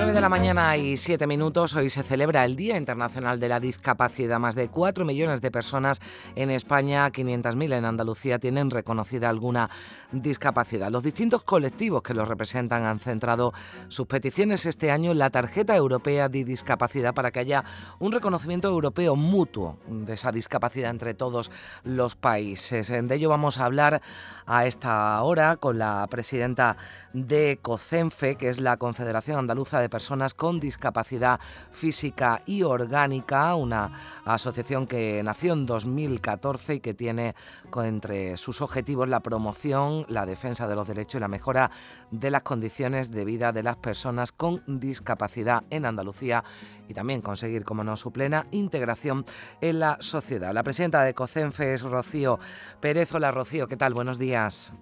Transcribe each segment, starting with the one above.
9 de la mañana y 7 minutos. Hoy se celebra el Día Internacional de la Discapacidad. Más de 4 millones de personas en España, 500.000 en Andalucía, tienen reconocida alguna discapacidad. Los distintos colectivos que los representan han centrado sus peticiones este año en la tarjeta europea de discapacidad para que haya un reconocimiento europeo mutuo de esa discapacidad entre todos los países. De ello vamos a hablar a esta hora con la presidenta de COCENFE, que es la Confederación Andaluza de Personas con Discapacidad Física y Orgánica, una asociación que nació en 2014 y que tiene entre sus objetivos la promoción, la defensa de los derechos y la mejora de las condiciones de vida de las personas con discapacidad en Andalucía y también conseguir, como no, su plena integración en la sociedad. La presidenta de COCENFE es Rocío Pérez. Hola Rocío, ¿qué tal? Buenos días.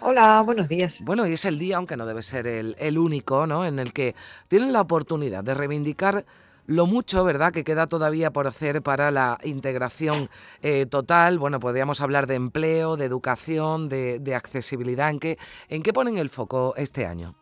Hola, buenos días. Bueno, y es el día, aunque no debe ser el, único, ¿no? En el que tienen la oportunidad de reivindicar lo mucho, ¿verdad?, que queda todavía por hacer para la integración eh, total. Bueno, podríamos hablar de empleo, de educación, de, de accesibilidad. ¿En qué, ¿En qué ponen el foco este año?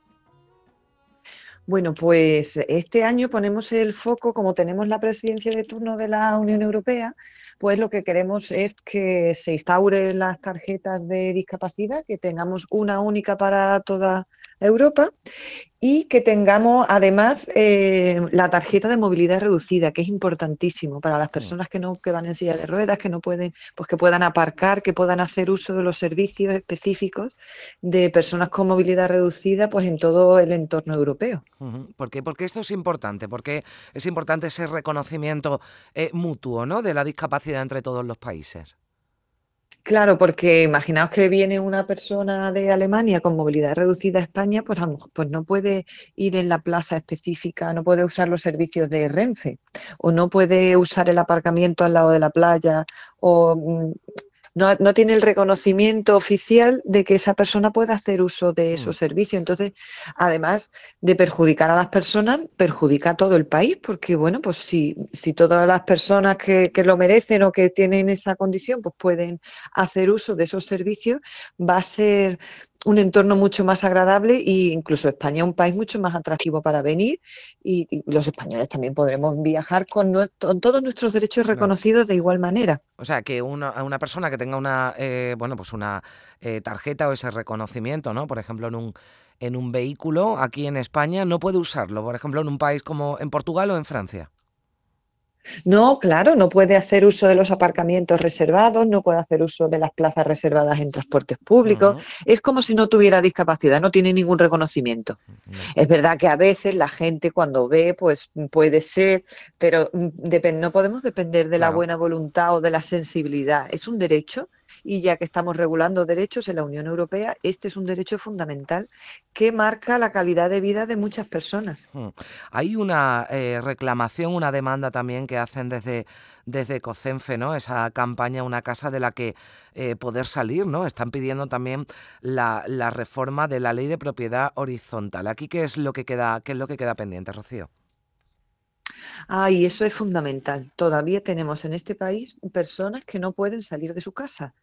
Bueno, pues este año ponemos el foco, como tenemos la presidencia de turno de la Unión Europea, pues lo que queremos es que se instauren las tarjetas de discapacidad, que tengamos una única para toda Europa y que tengamos además eh, la tarjeta de movilidad reducida, que es importantísimo para las mm. personas que no que van en silla de ruedas, que no pueden, pues que puedan aparcar, que puedan hacer uso de los servicios específicos de personas con movilidad reducida, pues en todo el entorno europeo. ¿Por qué? Porque esto es importante, porque es importante ese reconocimiento eh, mutuo, ¿no? De la discapacidad entre todos los países. Claro, porque imaginaos que viene una persona de Alemania con movilidad reducida a España, pues, pues no puede ir en la plaza específica, no puede usar los servicios de Renfe, o no puede usar el aparcamiento al lado de la playa, o mm, no, tiene el reconocimiento oficial de que esa persona pueda hacer uso de esos mm. servicios. Entonces, además de perjudicar a las personas, perjudica a todo el país, porque bueno, pues si, si todas las personas que, que lo merecen o que tienen esa condición, pues pueden hacer uso de esos servicios, va a ser un entorno mucho más agradable e incluso España es un país mucho más atractivo para venir y, los españoles también podremos viajar con, todos nuestros derechos reconocidos de igual manera. O sea, que una, una persona que tenga una, eh, bueno, pues una eh, tarjeta o ese reconocimiento, ¿no? Por ejemplo, en un, en un vehículo aquí en España no puede usarlo, por ejemplo, en un país como en Portugal o en Francia. No, claro, no puede hacer uso de los aparcamientos reservados, no puede hacer uso de las plazas reservadas en transportes públicos. Es como si no tuviera discapacidad, no tiene ningún reconocimiento. Es verdad que a veces la gente cuando ve, pues puede ser, pero mm, no podemos depender de la buena voluntad o de la sensibilidad. Es un derecho y ya que estamos regulando derechos en la Unión Europea, este es un derecho fundamental que marca la calidad de vida de muchas personas. Hmm. Hay una eh, reclamación, una demanda también que hacen desde, desde COCENFE, ¿no? Esa campaña, una casa de la que eh, poder salir, ¿no? Están pidiendo también la, la reforma de la ley de propiedad horizontal. Aquí, ¿qué es lo que queda, qué es lo que queda pendiente, Rocío? Ah, y eso es fundamental. Todavía tenemos en este país personas que no pueden salir de su casa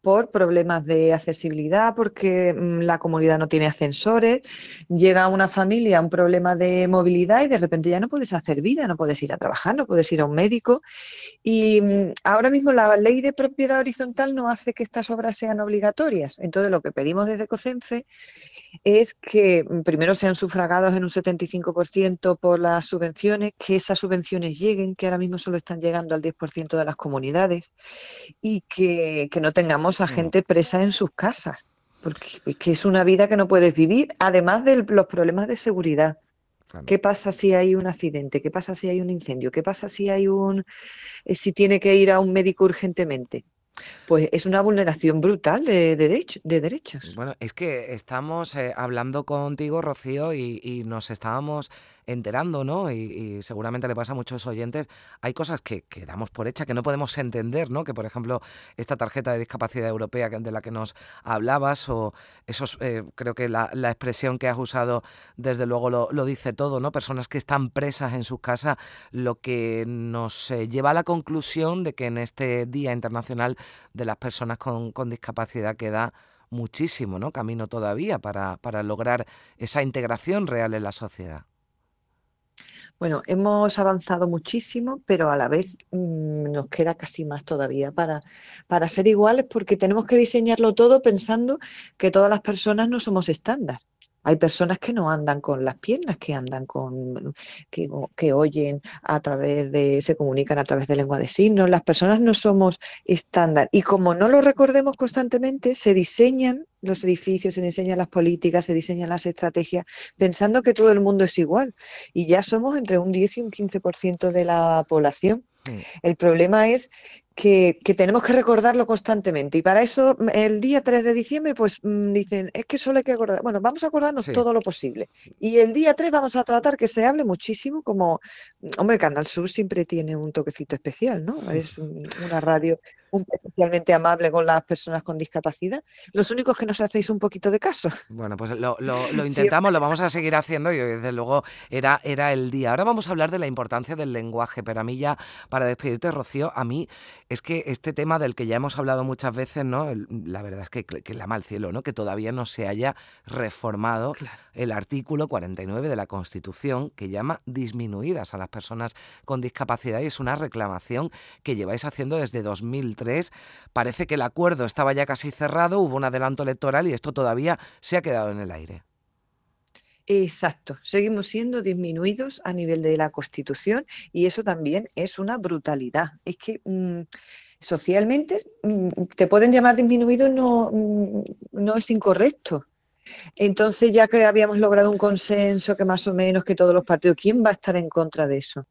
por problemas de accesibilidad, porque mm, la comunidad no tiene ascensores, llega una familia, un problema de movilidad y de repente ya no puedes hacer vida, no puedes ir a trabajar, no puedes ir a un médico. Y mm, ahora mismo la ley de propiedad horizontal no hace que estas obras sean obligatorias. Entonces lo que pedimos desde COCENFE es que mm, primero sean sufragados en un 75% por las subvenciones, que esas subvenciones lleguen, que ahora mismo solo están llegando al 10% de las comunidades, y que, que no tengamos a mm. gente presa en sus casas, porque es una vida que no puedes vivir, además de los problemas de seguridad. ¿Qué pasa si hay un accidente? ¿Qué pasa si hay un incendio? ¿Qué pasa si hay un eh, si tiene que ir a un médico urgentemente? Pues es una vulneración brutal de, de derechos. Bueno, es que estamos eh, hablando contigo, Rocío, y, nos estábamos enterando, ¿no? Y, seguramente le pasa a muchos oyentes, hay cosas que, que, damos por hecha, que no podemos entender, ¿no? Que, por ejemplo, esta tarjeta de discapacidad europea de la que nos hablabas, o esos, eh, creo que la, expresión que has usado, desde luego lo, dice todo, ¿no? Personas que están presas en sus casas, lo que nos eh, lleva a la conclusión de que en este Día Internacional de las Personas con, Discapacidad queda muchísimo ¿no? camino todavía para lograr esa integración real en la sociedad. Bueno, hemos avanzado muchísimo, pero a la vez mm, nos queda casi más todavía para, para ser iguales porque tenemos que diseñarlo todo pensando que todas las personas no somos estándar. Hay personas que no andan con las piernas, que andan con, que, que, oyen a través de, se comunican a través de lengua de signos. Las personas no somos estándar. Y como no lo recordemos constantemente, se diseñan los edificios, se diseñan las políticas, se diseñan las estrategias, pensando que todo el mundo es igual. Y ya somos entre un 10 y un 15% de la población. Mm. El problema es que, tenemos que recordarlo constantemente. Y para eso, el día 3 de diciembre, pues mm, dicen, es que solo hay que acordar. Bueno, vamos a acordarnos todo lo posible. Y el día 3 vamos a tratar que se hable muchísimo, como, hombre, Canal Sur siempre tiene un toquecito especial, ¿no? Es una radio especialmente amable con las personas con discapacidad. Los únicos que nos hacéis un poquito de caso. Bueno, pues lo, intentamos, lo vamos a seguir haciendo y desde luego era, era el día. Ahora vamos a hablar de la importancia del lenguaje, pero a mí ya, para despedirte, Rocío, a mí es que este tema del que ya hemos hablado muchas veces, ¿no? la verdad es que, que la mal cielo, ¿no? Que todavía no se haya reformado el artículo 49 de la Constitución que llama disminuidas a las personas con discapacidad y es una reclamación que lleváis haciendo desde 2000 Parece que el acuerdo estaba ya casi cerrado, hubo un adelanto electoral y esto todavía se ha quedado en el aire. Exacto, seguimos siendo disminuidos a nivel de la Constitución y eso también es una brutalidad. Es que mm, socialmente mm, te pueden llamar disminuido, no, mm, no es incorrecto. Entonces, ya que habíamos logrado un consenso que más o menos que todos los partidos, ¿quién va a estar en contra de eso?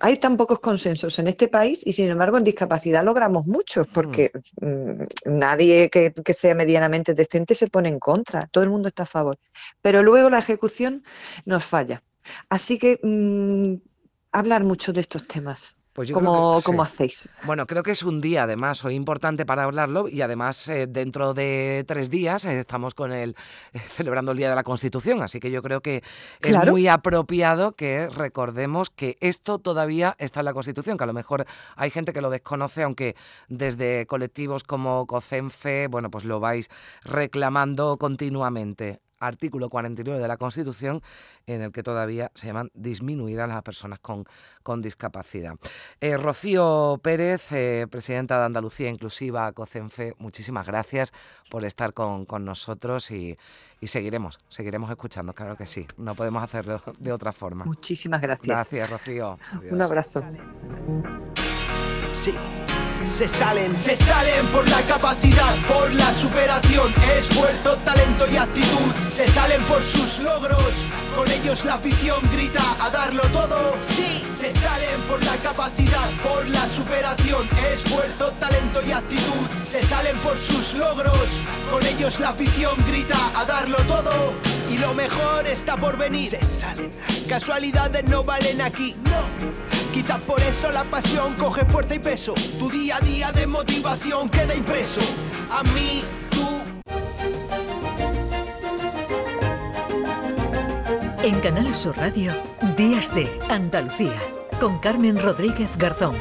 Hay tan pocos consensos en este país y sin embargo en discapacidad logramos muchos porque mm, nadie que, sea medianamente decente se pone en contra, todo el mundo está a favor. Pero luego la ejecución nos falla. Así que mm, hablar mucho de estos temas. Pues ¿Cómo, hacéis? Bueno, creo que es un día además hoy importante para hablarlo y además eh, dentro de tres días eh, estamos con el eh, celebrando el Día de la Constitución, así que yo creo que es muy apropiado que recordemos que esto todavía está en la Constitución, que a lo mejor hay gente que lo desconoce, aunque desde colectivos como COCENFE, bueno, pues lo vais reclamando continuamente artículo 49 de la Constitución, en el que todavía se llaman disminuidas las personas con, con discapacidad. Eh, Rocío Pérez, eh, presidenta de Andalucía Inclusiva, COCENFE, muchísimas gracias por estar con, nosotros y, seguiremos, seguiremos escuchando, claro que sí, no podemos hacerlo de otra forma. Muchísimas gracias. Gracias, Rocío. Un abrazo. Sí se salen, se salen por la capacidad, por la superación, esfuerzo, talento y actitud. Se salen por sus logros, con ellos la afición grita a darlo todo. Sí, se salen por la capacidad, por la superación, esfuerzo, talento y actitud. Se salen por sus logros, con ellos la afición grita a darlo todo. Y lo mejor está por venir. Se salen, casualidades no valen aquí, no. Quizás por eso la pasión coge fuerza y peso. Tu día a día de motivación queda impreso. A mí, tú. En Canal Sur Radio, Días de Andalucía, con Carmen Rodríguez Garzón.